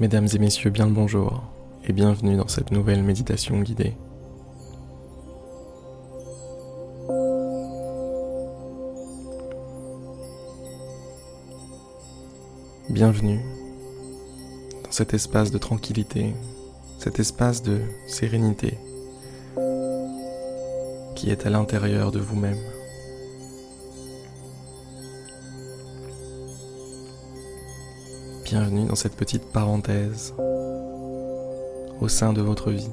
Mesdames et messieurs, bien le bonjour et bienvenue dans cette nouvelle méditation guidée. Bienvenue dans cet espace de tranquillité, cet espace de sérénité qui est à l'intérieur de vous-même. Bienvenue dans cette petite parenthèse au sein de votre vie,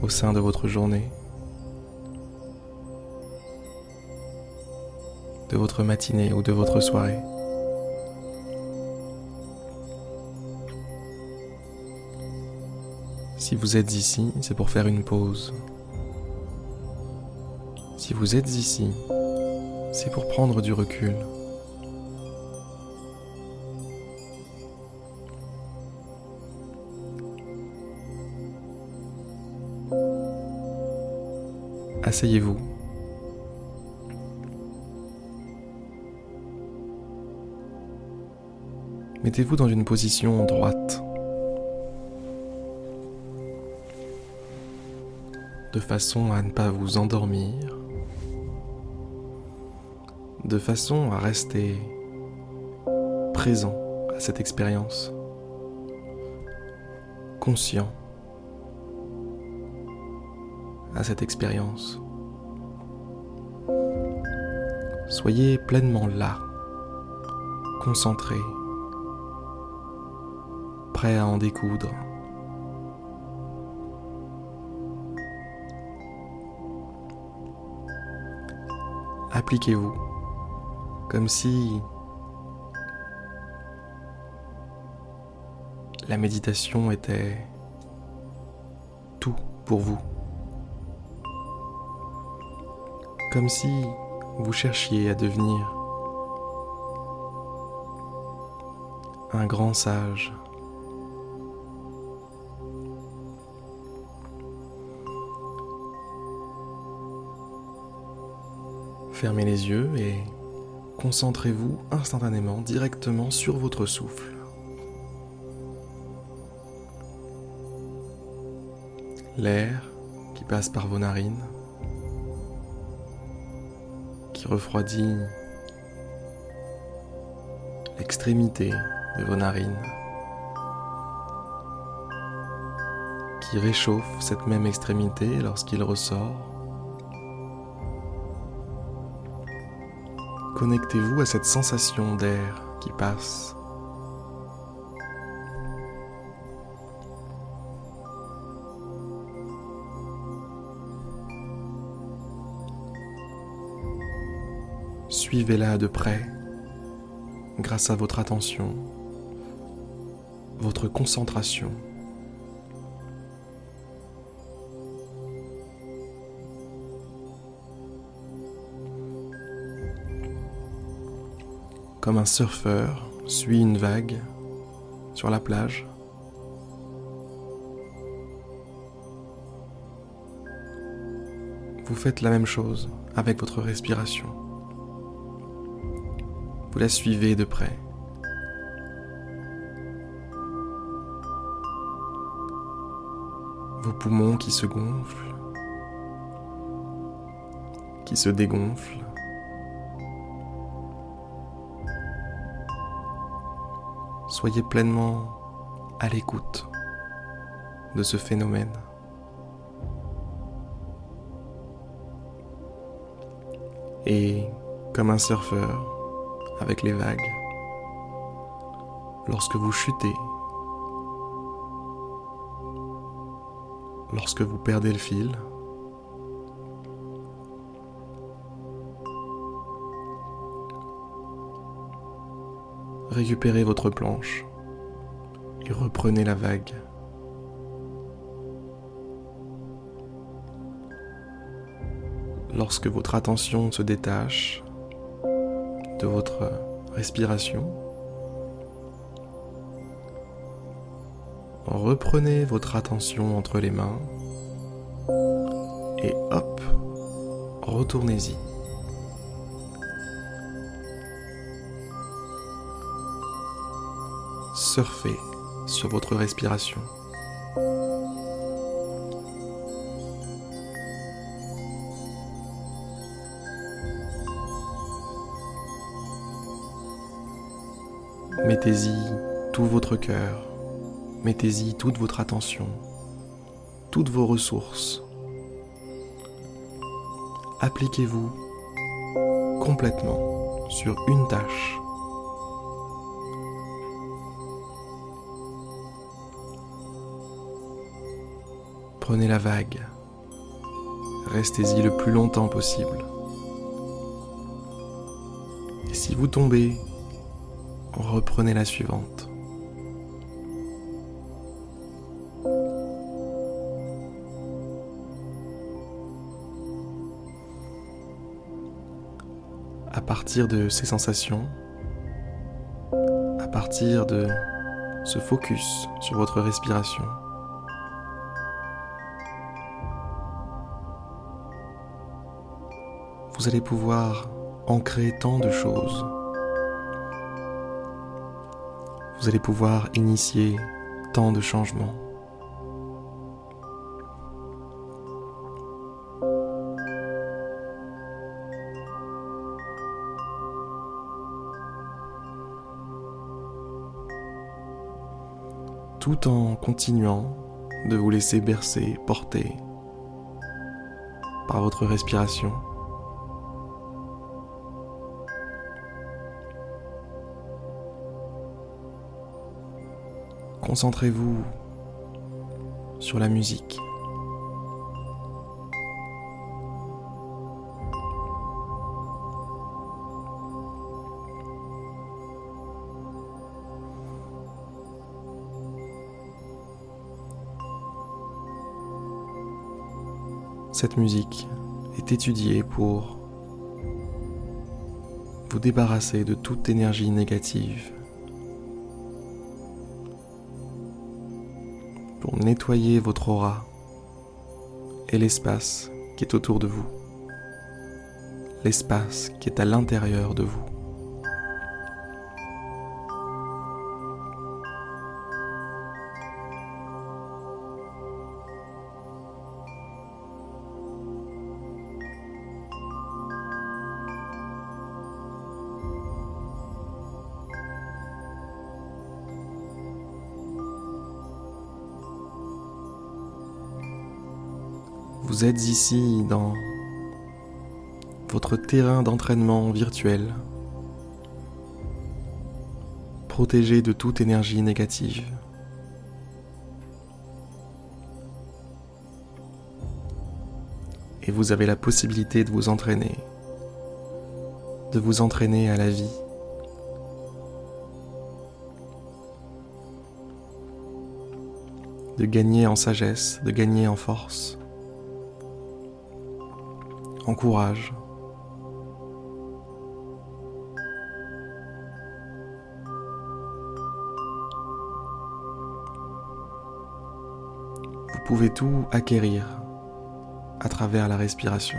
au sein de votre journée, de votre matinée ou de votre soirée. Si vous êtes ici, c'est pour faire une pause. Si vous êtes ici, c'est pour prendre du recul. Asseyez-vous. Mettez-vous dans une position droite, de façon à ne pas vous endormir, de façon à rester présent à cette expérience, conscient à cette expérience. Soyez pleinement là, concentré, prêt à en découdre. Appliquez-vous comme si la méditation était tout pour vous. Comme si vous cherchiez à devenir un grand sage. Fermez les yeux et concentrez-vous instantanément directement sur votre souffle. L'air qui passe par vos narines refroidit l'extrémité de vos narines, qui réchauffe cette même extrémité lorsqu'il ressort. Connectez-vous à cette sensation d'air qui passe Suivez-la de près grâce à votre attention, votre concentration. Comme un surfeur suit une vague sur la plage. Vous faites la même chose avec votre respiration. Vous la suivez de près. Vos poumons qui se gonflent, qui se dégonflent. Soyez pleinement à l'écoute de ce phénomène. Et comme un surfeur, avec les vagues. Lorsque vous chutez, lorsque vous perdez le fil, récupérez votre planche et reprenez la vague. Lorsque votre attention se détache, de votre respiration. Reprenez votre attention entre les mains et hop, retournez-y. Surfez sur votre respiration. Mettez-y tout votre cœur, mettez-y toute votre attention, toutes vos ressources. Appliquez-vous complètement sur une tâche. Prenez la vague. Restez-y le plus longtemps possible. Et si vous tombez, reprenez la suivante. À partir de ces sensations, à partir de ce focus sur votre respiration, vous allez pouvoir ancrer tant de choses vous allez pouvoir initier tant de changements. tout en continuant de vous laisser bercer, porter par votre respiration. Concentrez-vous sur la musique. Cette musique est étudiée pour vous débarrasser de toute énergie négative nettoyer votre aura et l'espace qui est autour de vous, l'espace qui est à l'intérieur de vous. Vous êtes ici dans votre terrain d'entraînement virtuel, protégé de toute énergie négative. Et vous avez la possibilité de vous entraîner, de vous entraîner à la vie. de gagner en sagesse, de gagner en force. Encourage. Vous pouvez tout acquérir à travers la respiration.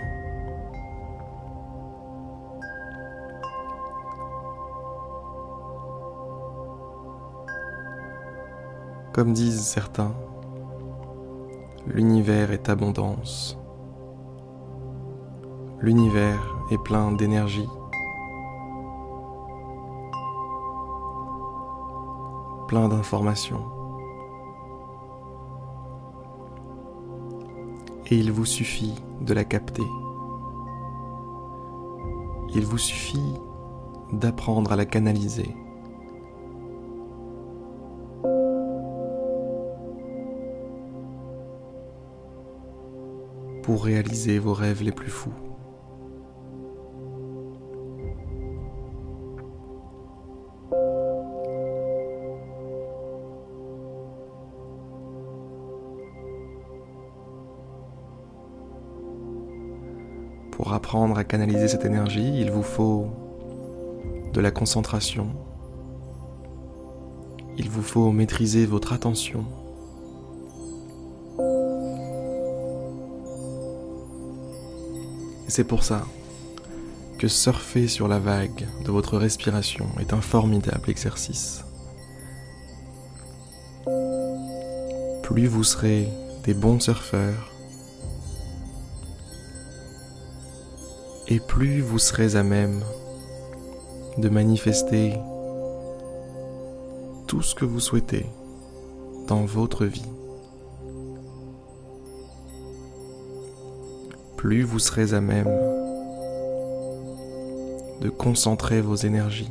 Comme disent certains, l'univers est abondance. L'univers est plein d'énergie. plein d'informations. Et il vous suffit de la capter. Il vous suffit d'apprendre à la canaliser. pour réaliser vos rêves les plus fous. Pour apprendre à canaliser cette énergie, il vous faut de la concentration. Il vous faut maîtriser votre attention. C'est pour ça que surfer sur la vague de votre respiration est un formidable exercice. plus vous serez des bons surfeurs, et plus vous serez à même de manifester tout ce que vous souhaitez dans votre vie. Plus vous serez à même de concentrer vos énergies.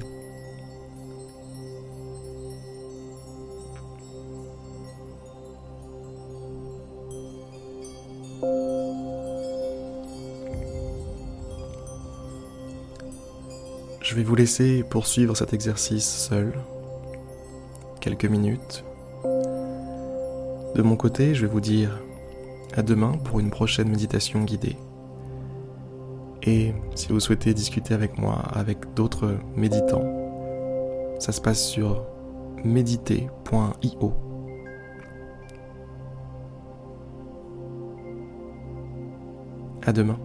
Je vais vous laisser poursuivre cet exercice seul, quelques minutes. De mon côté, je vais vous dire à demain pour une prochaine méditation guidée. Et si vous souhaitez discuter avec moi, avec d'autres méditants, ça se passe sur méditer.io. À demain.